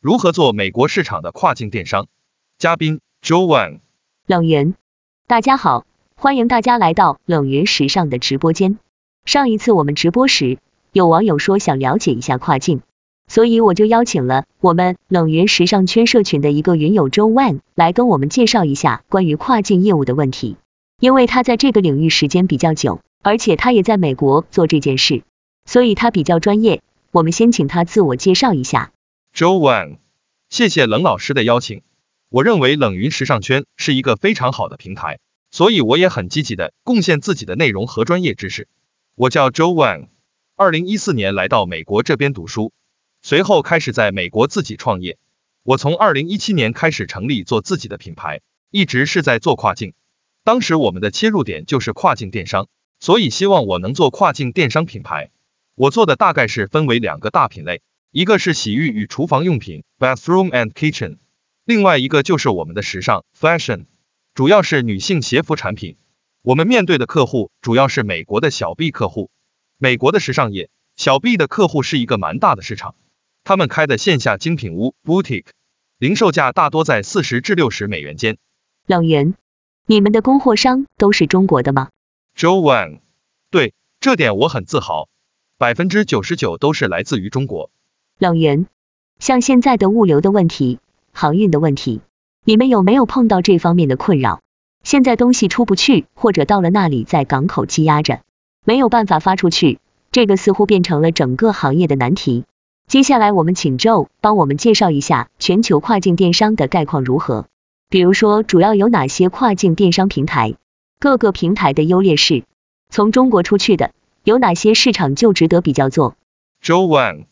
如何做美国市场的跨境电商？嘉宾 Joe Wang。冷云，大家好，欢迎大家来到冷云时尚的直播间。上一次我们直播时，有网友说想了解一下跨境，所以我就邀请了我们冷云时尚圈社群的一个云友 Joe Wang 来跟我们介绍一下关于跨境业务的问题，因为他在这个领域时间比较久，而且他也在美国做这件事，所以他比较专业。我们先请他自我介绍一下。Joe Wang，谢谢冷老师的邀请。我认为冷云时尚圈是一个非常好的平台，所以我也很积极的贡献自己的内容和专业知识。我叫 Joe Wang，二零一四年来到美国这边读书，随后开始在美国自己创业。我从二零一七年开始成立做自己的品牌，一直是在做跨境。当时我们的切入点就是跨境电商，所以希望我能做跨境电商品牌。我做的大概是分为两个大品类，一个是洗浴与厨房用品 （bathroom and kitchen）。另外一个就是我们的时尚 fashion，主要是女性鞋服产品。我们面对的客户主要是美国的小 B 客户。美国的时尚业，小 B 的客户是一个蛮大的市场，他们开的线下精品屋 boutique，零售价大多在四十至六十美元间。冷云，你们的供货商都是中国的吗？Joe Wang，对，这点我很自豪，百分之九十九都是来自于中国。冷云，像现在的物流的问题。航运的问题，你们有没有碰到这方面的困扰？现在东西出不去，或者到了那里在港口积压着，没有办法发出去，这个似乎变成了整个行业的难题。接下来我们请 Joe 帮我们介绍一下全球跨境电商的概况如何，比如说主要有哪些跨境电商平台，各个平台的优劣势，从中国出去的有哪些市场就值得比较做。Joe Wang，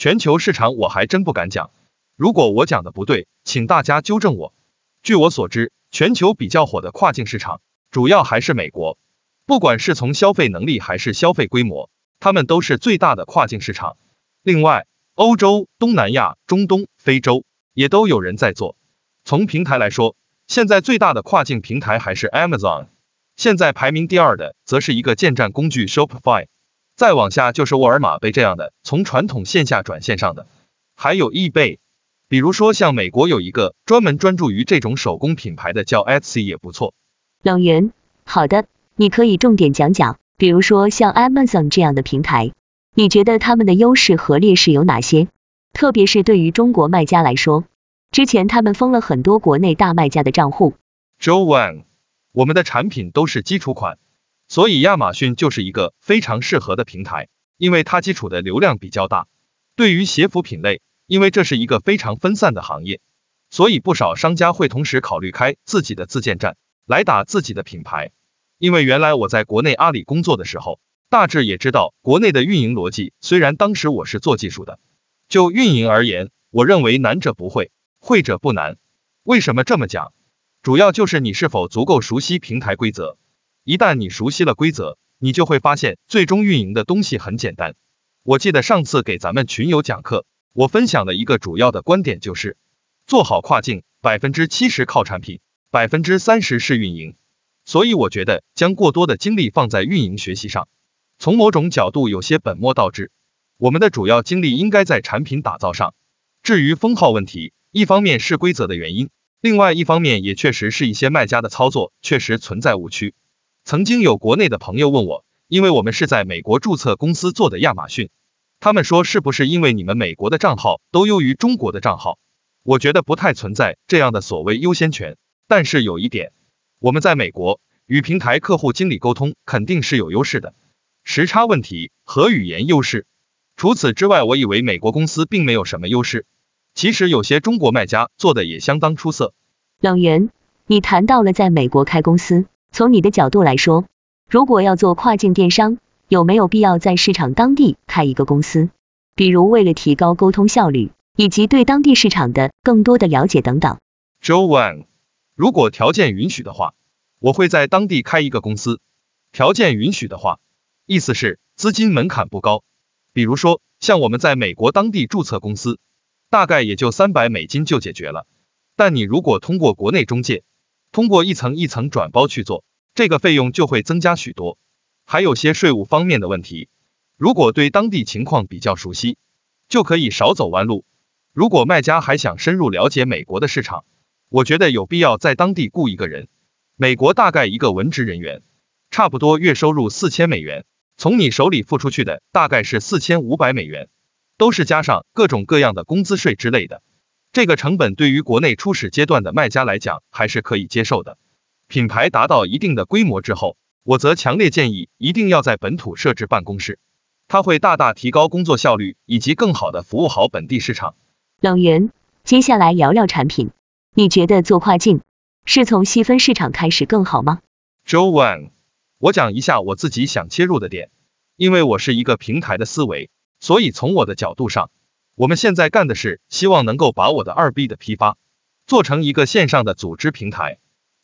全球市场我还真不敢讲。如果我讲的不对，请大家纠正我。据我所知，全球比较火的跨境市场，主要还是美国。不管是从消费能力还是消费规模，他们都是最大的跨境市场。另外，欧洲、东南亚、中东、非洲也都有人在做。从平台来说，现在最大的跨境平台还是 Amazon，现在排名第二的则是一个建站工具 Shopify，再往下就是沃尔玛被这样的从传统线下转线上的，还有 eBay。比如说，像美国有一个专门专注于这种手工品牌的叫 Etsy 也不错。冷云，好的，你可以重点讲讲，比如说像 Amazon 这样的平台，你觉得他们的优势和劣势有哪些？特别是对于中国卖家来说，之前他们封了很多国内大卖家的账户。Joe Wang，我们的产品都是基础款，所以亚马逊就是一个非常适合的平台，因为它基础的流量比较大。对于鞋服品类，因为这是一个非常分散的行业，所以不少商家会同时考虑开自己的自建站来打自己的品牌。因为原来我在国内阿里工作的时候，大致也知道国内的运营逻辑。虽然当时我是做技术的，就运营而言，我认为难者不会，会者不难。为什么这么讲？主要就是你是否足够熟悉平台规则。一旦你熟悉了规则，你就会发现最终运营的东西很简单。我记得上次给咱们群友讲课。我分享的一个主要的观点就是，做好跨境，百分之七十靠产品，百分之三十是运营。所以我觉得将过多的精力放在运营学习上，从某种角度有些本末倒置。我们的主要精力应该在产品打造上。至于封号问题，一方面是规则的原因，另外一方面也确实是一些卖家的操作确实存在误区。曾经有国内的朋友问我，因为我们是在美国注册公司做的亚马逊。他们说是不是因为你们美国的账号都优于中国的账号？我觉得不太存在这样的所谓优先权。但是有一点，我们在美国与平台客户经理沟通肯定是有优势的，时差问题和语言优势。除此之外，我以为美国公司并没有什么优势。其实有些中国卖家做的也相当出色。冷源，你谈到了在美国开公司，从你的角度来说，如果要做跨境电商，有没有必要在市场当地开一个公司？比如为了提高沟通效率，以及对当地市场的更多的了解等等。Joe Wang，如果条件允许的话，我会在当地开一个公司。条件允许的话，意思是资金门槛不高，比如说像我们在美国当地注册公司，大概也就三百美金就解决了。但你如果通过国内中介，通过一层一层转包去做，这个费用就会增加许多。还有些税务方面的问题，如果对当地情况比较熟悉，就可以少走弯路。如果卖家还想深入了解美国的市场，我觉得有必要在当地雇一个人。美国大概一个文职人员，差不多月收入四千美元，从你手里付出去的大概是四千五百美元，都是加上各种各样的工资税之类的。这个成本对于国内初始阶段的卖家来讲还是可以接受的。品牌达到一定的规模之后，我则强烈建议一定要在本土设置办公室，它会大大提高工作效率，以及更好的服务好本地市场。冷源，接下来聊聊产品，你觉得做跨境是从细分市场开始更好吗？Joe Wang，我讲一下我自己想切入的点，因为我是一个平台的思维，所以从我的角度上，我们现在干的是希望能够把我的二 B 的批发做成一个线上的组织平台。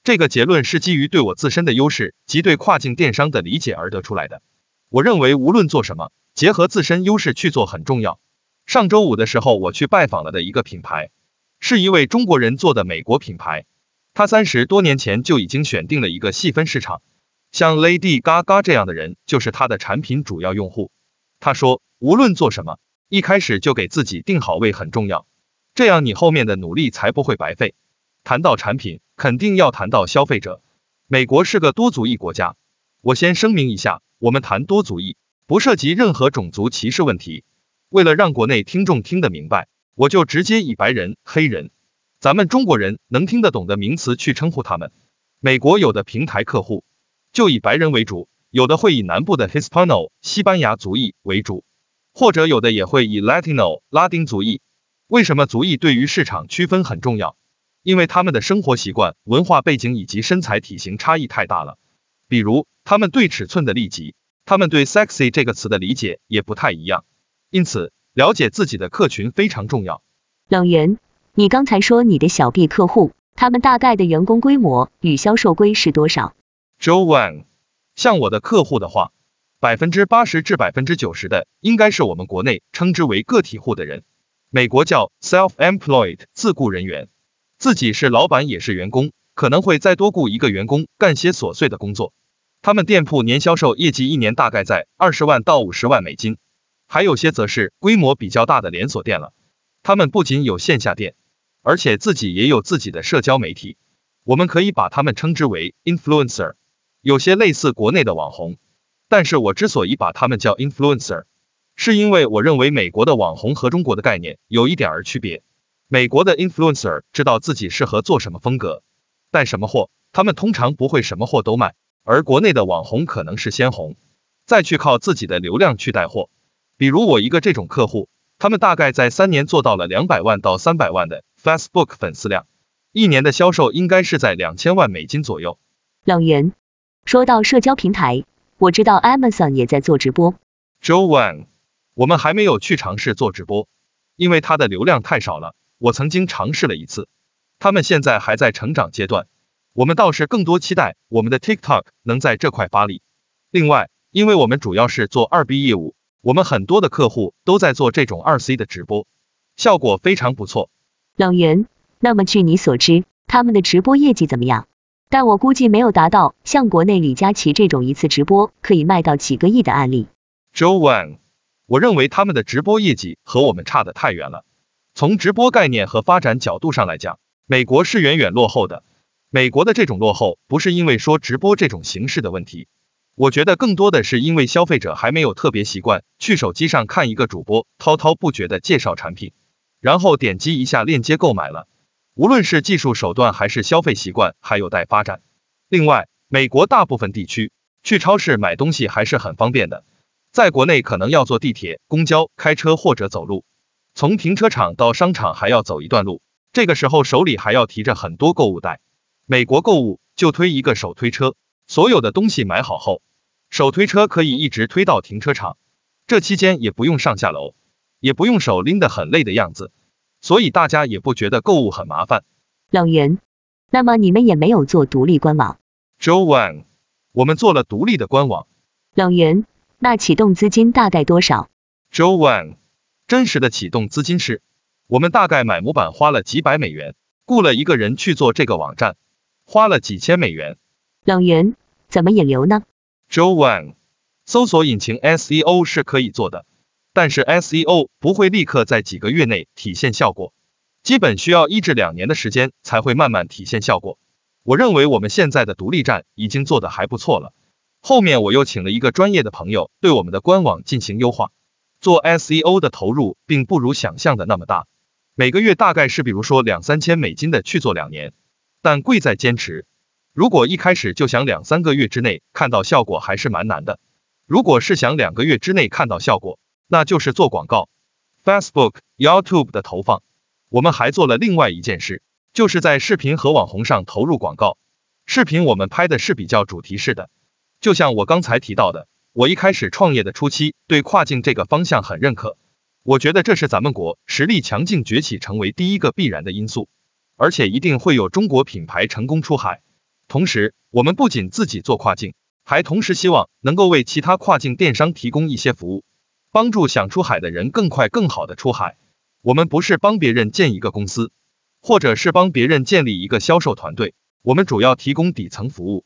这个结论是基于对我自身的优势及对跨境电商的理解而得出来的。我认为无论做什么，结合自身优势去做很重要。上周五的时候，我去拜访了的一个品牌，是一位中国人做的美国品牌。他三十多年前就已经选定了一个细分市场，像 Lady Gaga 这样的人就是他的产品主要用户。他说，无论做什么，一开始就给自己定好位很重要，这样你后面的努力才不会白费。谈到产品，肯定要谈到消费者。美国是个多族裔国家，我先声明一下，我们谈多族裔，不涉及任何种族歧视问题。为了让国内听众听得明白，我就直接以白人、黑人，咱们中国人能听得懂的名词去称呼他们。美国有的平台客户就以白人为主，有的会以南部的 Hispano 西班牙族裔为主，或者有的也会以 Latino 拉丁族裔。为什么族裔对于市场区分很重要？因为他们的生活习惯、文化背景以及身材体型差异太大了。比如，他们对尺寸的利己，他们对 sexy 这个词的理解也不太一样。因此，了解自己的客群非常重要。冷源，你刚才说你的小 B 客户，他们大概的员工规模与销售规是多少？Joe Wang，像我的客户的话，百分之八十至百分之九十的应该是我们国内称之为个体户的人，美国叫 self-employed 自雇人员，自己是老板也是员工，可能会再多雇一个员工干些琐碎的工作。他们店铺年销售业绩一年大概在二十万到五十万美金。还有些则是规模比较大的连锁店了，他们不仅有线下店，而且自己也有自己的社交媒体，我们可以把他们称之为 influencer，有些类似国内的网红。但是我之所以把他们叫 influencer，是因为我认为美国的网红和中国的概念有一点儿区别。美国的 influencer 知道自己适合做什么风格，带什么货，他们通常不会什么货都卖，而国内的网红可能是先红，再去靠自己的流量去带货。比如我一个这种客户，他们大概在三年做到了两百万到三百万的 Facebook 粉丝量，一年的销售应该是在两千万美金左右。冷言，说到社交平台，我知道 Amazon 也在做直播。Joe Wang，我们还没有去尝试做直播，因为它的流量太少了。我曾经尝试了一次，他们现在还在成长阶段，我们倒是更多期待我们的 TikTok 能在这块发力。另外，因为我们主要是做二 B 业务。我们很多的客户都在做这种二 C 的直播，效果非常不错。冷源，那么据你所知，他们的直播业绩怎么样？但我估计没有达到像国内李佳琦这种一次直播可以卖到几个亿的案例。Joe Wang，我认为他们的直播业绩和我们差得太远了。从直播概念和发展角度上来讲，美国是远远落后的。美国的这种落后不是因为说直播这种形式的问题。我觉得更多的是因为消费者还没有特别习惯去手机上看一个主播滔滔不绝的介绍产品，然后点击一下链接购买了。无论是技术手段还是消费习惯还有待发展。另外，美国大部分地区去超市买东西还是很方便的，在国内可能要坐地铁、公交、开车或者走路，从停车场到商场还要走一段路，这个时候手里还要提着很多购物袋。美国购物就推一个手推车。所有的东西买好后，手推车可以一直推到停车场，这期间也不用上下楼，也不用手拎得很累的样子，所以大家也不觉得购物很麻烦。冷源，那么你们也没有做独立官网？Joe Wang，我们做了独立的官网。冷源，那启动资金大概多少？Joe Wang，真实的启动资金是，我们大概买模板花了几百美元，雇了一个人去做这个网站，花了几千美元。冷源怎么引流呢？Joe Wang，搜索引擎 SEO 是可以做的，但是 SEO 不会立刻在几个月内体现效果，基本需要一至两年的时间才会慢慢体现效果。我认为我们现在的独立站已经做得还不错了。后面我又请了一个专业的朋友对我们的官网进行优化。做 SEO 的投入并不如想象的那么大，每个月大概是比如说两三千美金的去做两年，但贵在坚持。如果一开始就想两三个月之内看到效果，还是蛮难的。如果是想两个月之内看到效果，那就是做广告，Facebook、YouTube 的投放。我们还做了另外一件事，就是在视频和网红上投入广告。视频我们拍的是比较主题式的，就像我刚才提到的，我一开始创业的初期对跨境这个方向很认可，我觉得这是咱们国实力强劲崛起成为第一个必然的因素，而且一定会有中国品牌成功出海。同时，我们不仅自己做跨境，还同时希望能够为其他跨境电商提供一些服务。帮助想出海的人更快更好的出海。我们不是帮别人建一个公司，或者是帮别人建立一个销售团队，我们主要提供底层服务，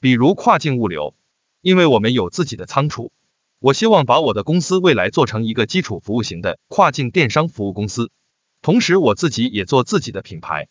比如跨境物流。因为我们有自己的仓储，我希望把我的公司未来做成一个基础服务型的跨境电商服务公司。同时，我自己也做自己的品牌，